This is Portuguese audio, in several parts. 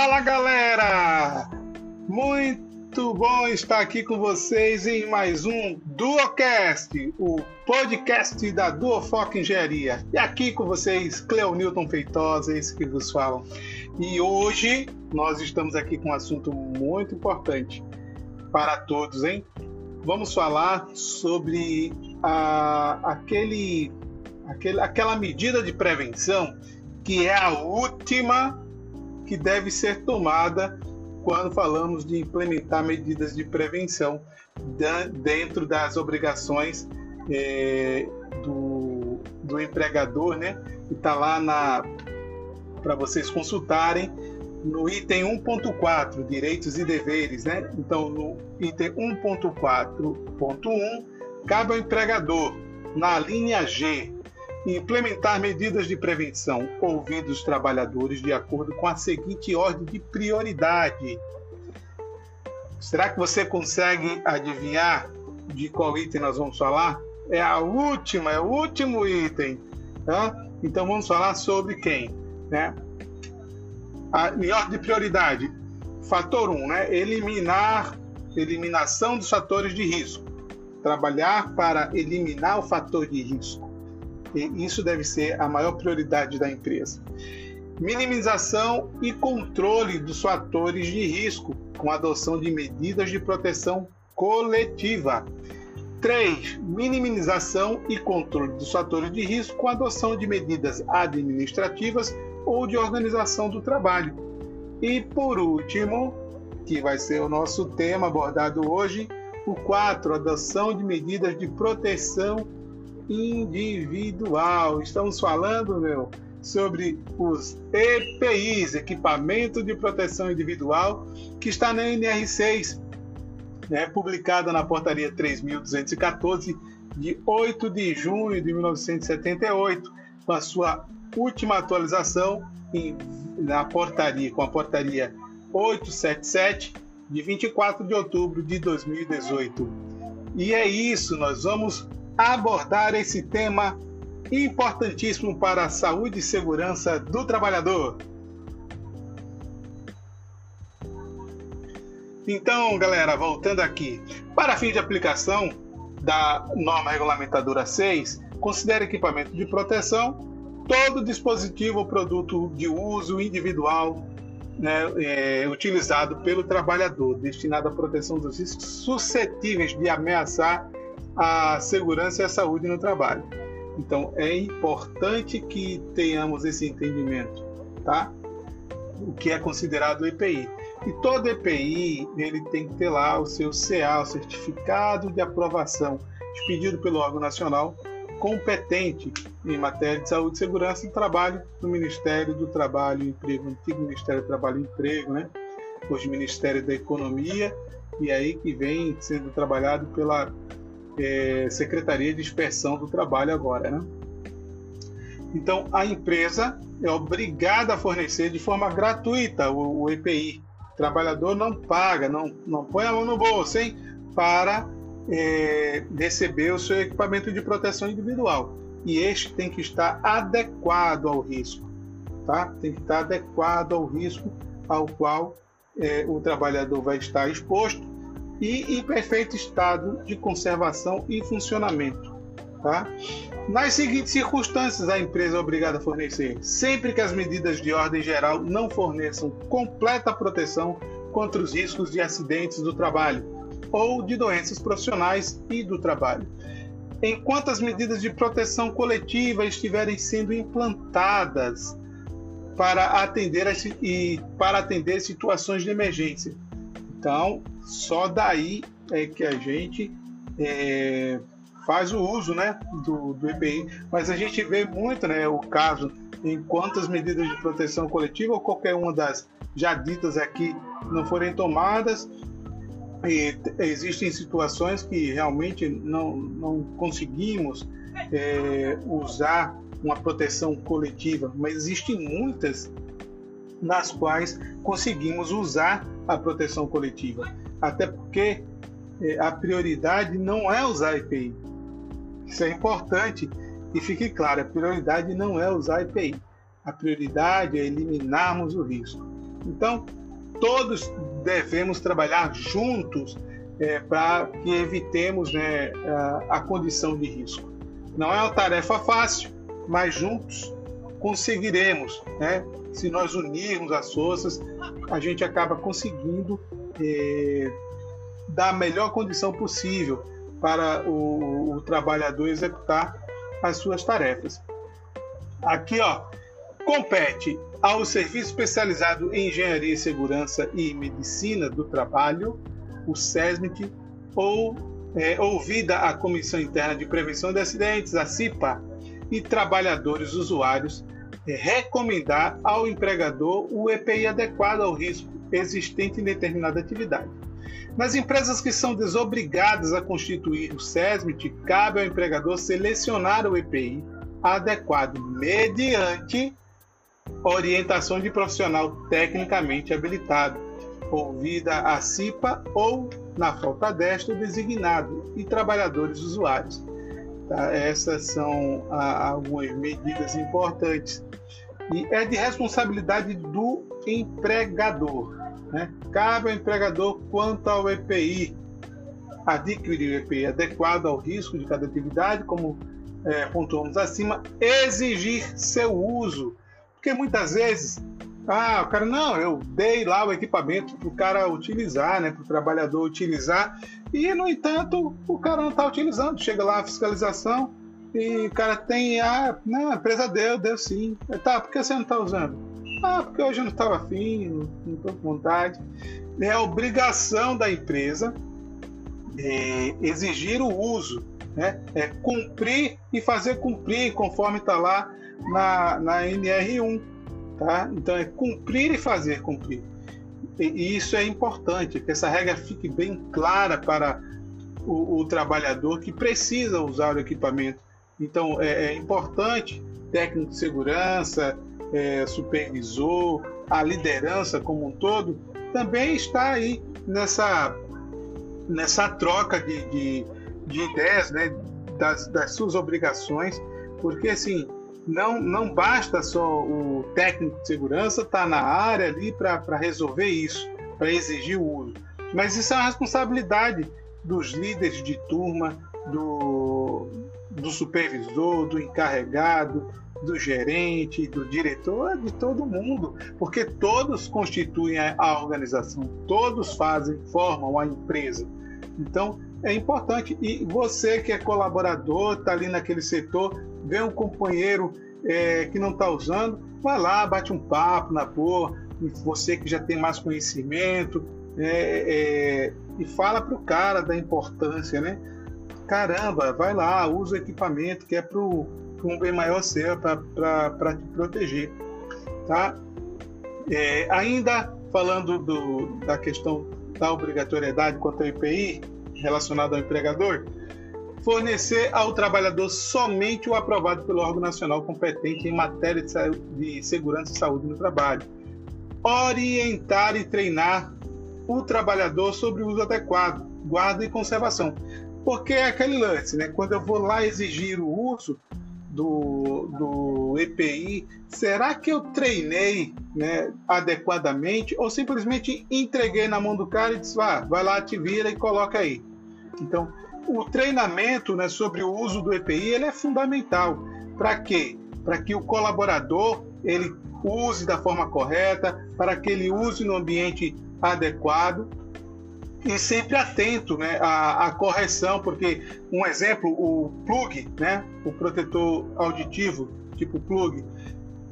Fala galera! Muito bom estar aqui com vocês em mais um Duocast, o podcast da Duofoc Engenharia. E aqui com vocês, Cleo Newton Feitosa, esse que vos falam. E hoje nós estamos aqui com um assunto muito importante para todos, hein? Vamos falar sobre a, aquele, aquele, aquela medida de prevenção que é a última que deve ser tomada quando falamos de implementar medidas de prevenção dentro das obrigações é, do, do empregador, né? Que está lá na para vocês consultarem no item 1.4, direitos e deveres, né? Então, no item 1.4.1, cabe ao empregador, na linha G, implementar medidas de prevenção ouvindo os trabalhadores de acordo com a seguinte ordem de prioridade. Será que você consegue adivinhar de qual item nós vamos falar? É a última, é o último item. Tá? Então vamos falar sobre quem? Né? A, em ordem de prioridade, fator 1, um, né? eliminar eliminação dos fatores de risco. Trabalhar para eliminar o fator de risco. E isso deve ser a maior prioridade da empresa. Minimização e controle dos fatores de risco, com adoção de medidas de proteção coletiva. 3. Minimização e controle dos fatores de risco com adoção de medidas administrativas ou de organização do trabalho. E por último, que vai ser o nosso tema abordado hoje, o 4. Adoção de medidas de proteção individual. Estamos falando, meu, sobre os EPIs, Equipamento de Proteção Individual, que está na NR6, né, publicada na portaria 3214 de 8 de junho de 1978, com a sua última atualização em, na portaria, com a portaria 877 de 24 de outubro de 2018. E é isso, nós vamos abordar esse tema importantíssimo para a saúde e segurança do trabalhador. Então, galera, voltando aqui, para fim de aplicação da norma regulamentadora 6, considere equipamento de proteção todo dispositivo ou produto de uso individual né, é, utilizado pelo trabalhador, destinado à proteção dos riscos suscetíveis de ameaçar a segurança e a saúde no trabalho. Então é importante que tenhamos esse entendimento, tá? O que é considerado EPI. E todo EPI ele tem que ter lá o seu CA, o certificado de aprovação, expedido pelo órgão nacional competente em matéria de saúde e segurança do trabalho do Ministério do Trabalho e Emprego, antigo Ministério do Trabalho e Emprego, né? Hoje Ministério da Economia, e aí que vem sendo trabalhado pela é, Secretaria de Inspeção do Trabalho agora, né? Então, a empresa é obrigada a fornecer de forma gratuita o, o EPI. O trabalhador não paga, não, não põe a mão no bolso, hein? Para é, receber o seu equipamento de proteção individual. E este tem que estar adequado ao risco, tá? Tem que estar adequado ao risco ao qual é, o trabalhador vai estar exposto e em perfeito estado de conservação e funcionamento. Tá? Nas seguintes circunstâncias, a empresa é obrigada a fornecer, sempre que as medidas de ordem geral não forneçam completa proteção contra os riscos de acidentes do trabalho ou de doenças profissionais e do trabalho. Enquanto as medidas de proteção coletiva estiverem sendo implantadas para atender, a, e para atender situações de emergência. Então, só daí é que a gente é, faz o uso né, do, do EPI. Mas a gente vê muito né, o caso em quantas medidas de proteção coletiva ou qualquer uma das já ditas aqui não forem tomadas. E existem situações que realmente não, não conseguimos é, usar uma proteção coletiva, mas existem muitas nas quais conseguimos usar a proteção coletiva até porque é, a prioridade não é usar EPI. Isso é importante e fique claro, a prioridade não é usar EPI. A prioridade é eliminarmos o risco. Então, todos devemos trabalhar juntos é, para que evitemos né, a, a condição de risco. Não é uma tarefa fácil, mas juntos conseguiremos. Né? Se nós unirmos as forças, a gente acaba conseguindo é, dar a melhor condição possível para o, o trabalhador executar as suas tarefas. Aqui, ó, compete ao Serviço Especializado em Engenharia, Segurança e Medicina do Trabalho, o SESMIT, ou é, ouvida a Comissão Interna de Prevenção de Acidentes, a CIPA, e trabalhadores usuários, é, recomendar ao empregador o EPI adequado ao risco existente em determinada atividade. Nas empresas que são desobrigadas a constituir o SESMIT, cabe ao empregador selecionar o EPI adequado mediante orientação de profissional tecnicamente habilitado, ouvida a CIPA ou, na falta desta, o designado e trabalhadores usuários. Tá? Essas são ah, algumas medidas importantes. E é de responsabilidade do empregador. Né? Cabe ao empregador quanto ao EPI adquirir o EPI adequado ao risco de cada atividade, como é, pontuamos acima, exigir seu uso. Porque muitas vezes, ah, o cara, não, eu dei lá o equipamento para o cara utilizar, né, para o trabalhador utilizar, e no entanto o cara não está utilizando. Chega lá a fiscalização e o cara tem, ah, não, a empresa deu, deu sim. Tá, por que você não está usando? Ah, porque hoje eu não estava afim, não estou com vontade. É a obrigação da empresa é, exigir o uso né? É cumprir e fazer cumprir, conforme está lá na, na NR1. Tá? Então é cumprir e fazer cumprir. E, isso é importante, que essa regra fique bem clara para o, o trabalhador que precisa usar o equipamento. Então é, é importante técnico de segurança, é, supervisor, a liderança como um todo, também está aí nessa, nessa troca de, de, de ideias, né, das, das suas obrigações, porque assim não, não basta só o técnico de segurança estar tá na área ali para resolver isso, para exigir o uso, mas isso é uma responsabilidade dos líderes de turma, do, do supervisor, do encarregado, do gerente, do diretor, de todo mundo, porque todos constituem a organização, todos fazem, formam a empresa. Então, é importante. E você que é colaborador, está ali naquele setor, vê um companheiro é, que não está usando, vai lá, bate um papo na boa. Você que já tem mais conhecimento, é, é, e fala para o cara da importância, né? Caramba, vai lá, usa o equipamento que é para um bem maior seu, para te proteger. Tá? É, ainda falando do, da questão da obrigatoriedade quanto ao IPI, relacionado ao empregador, fornecer ao trabalhador somente o aprovado pelo órgão nacional competente em matéria de segurança e saúde no trabalho. Orientar e treinar o trabalhador sobre o uso adequado, guarda e conservação. Porque é aquele lance, né? Quando eu vou lá exigir o uso, do, do EPI, será que eu treinei né, adequadamente ou simplesmente entreguei na mão do cara e disse, ah, vai lá, te vira e coloca aí? Então, o treinamento né, sobre o uso do EPI ele é fundamental. Para quê? Para que o colaborador ele use da forma correta, para que ele use no ambiente adequado e sempre atento né, à, à, correção, porque um exemplo, o plug, né, o protetor auditivo, tipo plug,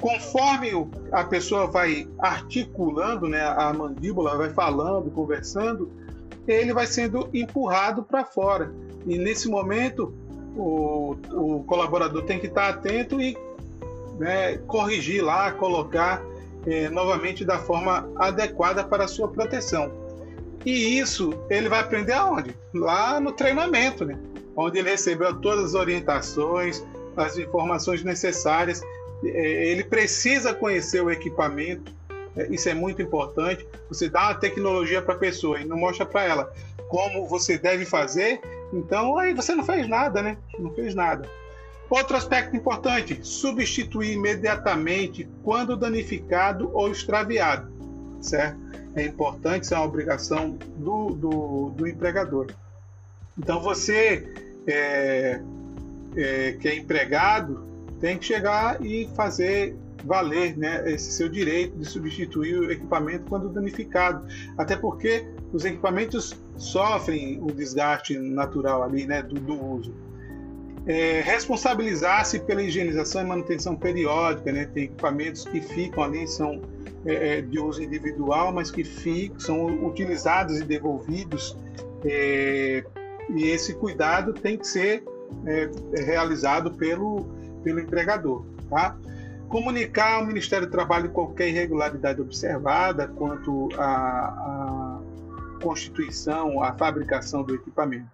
conforme a pessoa vai articulando, né, a mandíbula vai falando, conversando, ele vai sendo empurrado para fora. E nesse momento, o, o, colaborador tem que estar atento e né, corrigir lá, colocar eh, novamente da forma adequada para a sua proteção. E isso ele vai aprender aonde? Lá no treinamento, né? Onde ele recebeu todas as orientações, as informações necessárias. É, ele precisa conhecer o equipamento, é, isso é muito importante. Você dá uma tecnologia para a pessoa e não mostra para ela como você deve fazer, então aí você não fez nada, né? Não fez nada. Outro aspecto importante: substituir imediatamente quando danificado ou extraviado. certo? É importante, isso é uma obrigação do, do, do empregador. Então você é, é, que é empregado tem que chegar e fazer valer né, esse seu direito de substituir o equipamento quando danificado. Até porque os equipamentos sofrem o desgaste natural ali né, do, do uso. É, responsabilizar-se pela higienização e manutenção periódica, né? Tem equipamentos que ficam ali, são é, é de uso individual, mas que ficam, são utilizados e devolvidos. É, e esse cuidado tem que ser é, realizado pelo, pelo empregador, tá? Comunicar ao Ministério do Trabalho qualquer irregularidade observada quanto à, constituição, à fabricação do equipamento.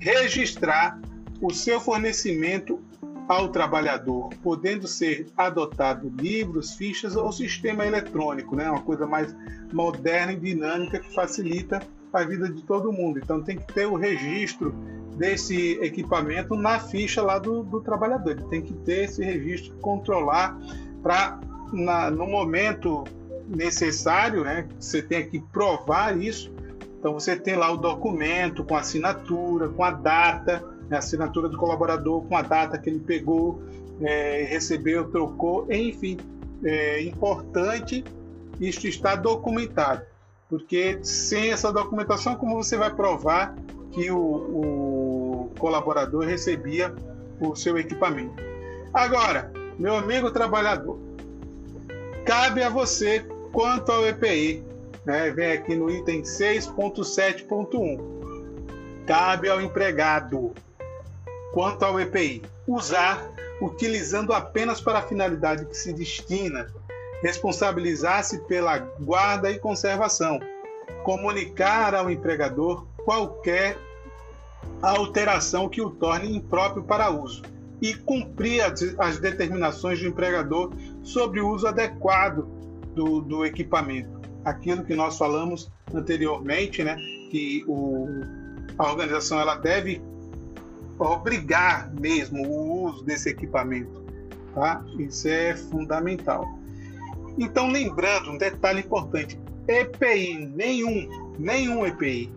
Registrar o seu fornecimento ao trabalhador, podendo ser adotado livros, fichas ou sistema eletrônico, né? uma coisa mais moderna e dinâmica que facilita a vida de todo mundo. Então tem que ter o registro desse equipamento na ficha lá do, do trabalhador. Ele tem que ter esse registro, controlar para no momento necessário, né? Você tem que provar isso. Então você tem lá o documento com assinatura, com a data, né, a assinatura do colaborador, com a data que ele pegou, é, recebeu, trocou, enfim, é importante isto estar documentado, porque sem essa documentação, como você vai provar que o, o colaborador recebia o seu equipamento. Agora, meu amigo trabalhador, cabe a você quanto ao EPI. Né? Vem aqui no item 6.7.1. Cabe ao empregado quanto ao EPI. Usar, utilizando apenas para a finalidade que se destina. Responsabilizar-se pela guarda e conservação. Comunicar ao empregador qualquer alteração que o torne impróprio para uso e cumprir as, determinações do empregador sobre o uso adequado do, do equipamento. Aquilo que nós falamos anteriormente, né, que o, a organização ela deve obrigar mesmo o uso desse equipamento, tá? Isso é fundamental. Então, lembrando um detalhe importante: EPI nenhum, nenhum EPI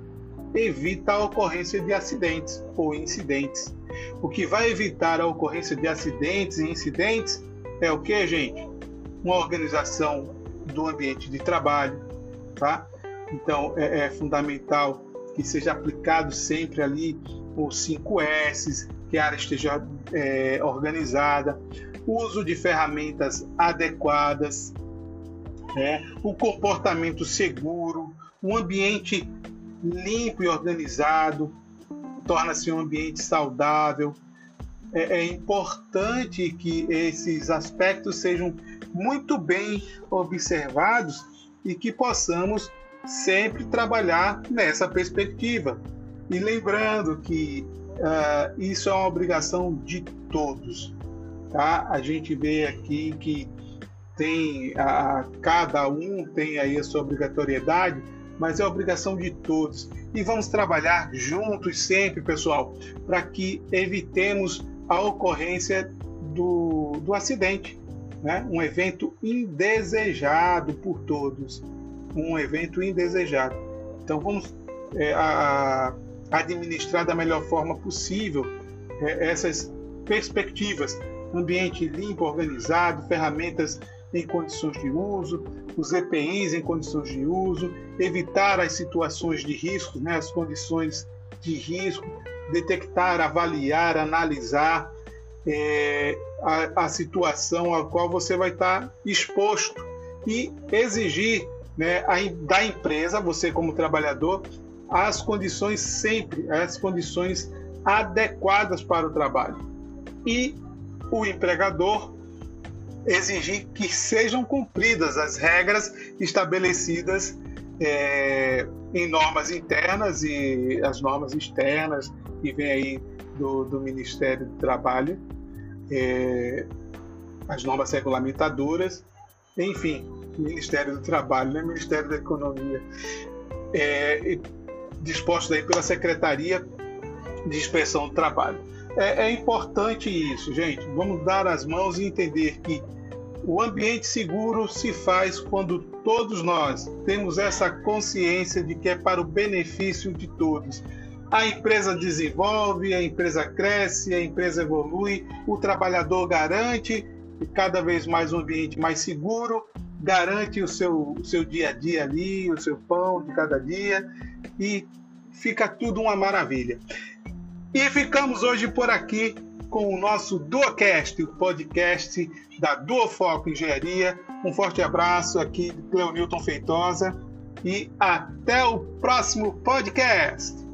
evita a ocorrência de acidentes ou incidentes. O que vai evitar a ocorrência de acidentes e incidentes é o que, gente? Uma organização do ambiente de trabalho, tá? Então é, é fundamental que seja aplicado sempre ali os 5 S, que a área esteja é, organizada, uso de ferramentas adequadas, né? o comportamento seguro, um ambiente limpo e organizado, torna-se um ambiente saudável. É, é, importante que esses aspectos sejam muito bem observados e que possamos sempre trabalhar nessa perspectiva. E lembrando que uh, isso é uma obrigação de todos. Tá? A gente vê aqui que tem a, cada um tem aí a sua obrigatoriedade, mas é obrigação de todos. E vamos trabalhar juntos sempre, pessoal, para que evitemos a ocorrência do, do acidente, né? um evento indesejado por todos, um evento indesejado. Então vamos é, a, administrar da melhor forma possível é, essas perspectivas, ambiente limpo, organizado, ferramentas em condições de uso, os EPIs em condições de uso, evitar as situações de risco, né, as condições de risco, detectar, avaliar, analisar é, a, a, situação a qual você vai estar exposto e exigir né, a, da empresa, você como trabalhador, as condições sempre, as condições adequadas para o trabalho. E o empregador exigir que sejam cumpridas as regras estabelecidas é, em normas internas e as normas externas que vem aí do, do Ministério do Trabalho, é, as normas regulamentadoras, enfim, Ministério do Trabalho, né? Ministério da Economia, é, disposto aí pela Secretaria de Inspeção do Trabalho. É, é importante isso, gente. Vamos dar as mãos e entender que O ambiente seguro se faz quando todos nós temos essa consciência de que é para o benefício de todos. A empresa desenvolve, a empresa cresce, a empresa evolui, o trabalhador garante cada vez mais um ambiente mais seguro, garante o seu, o seu dia a dia ali, o seu pão de cada dia e fica tudo uma maravilha. E ficamos hoje por aqui com o nosso Duocast, o podcast da Duofoco Engenharia. Um forte abraço aqui Cleonilton Feitosa e até o próximo podcast.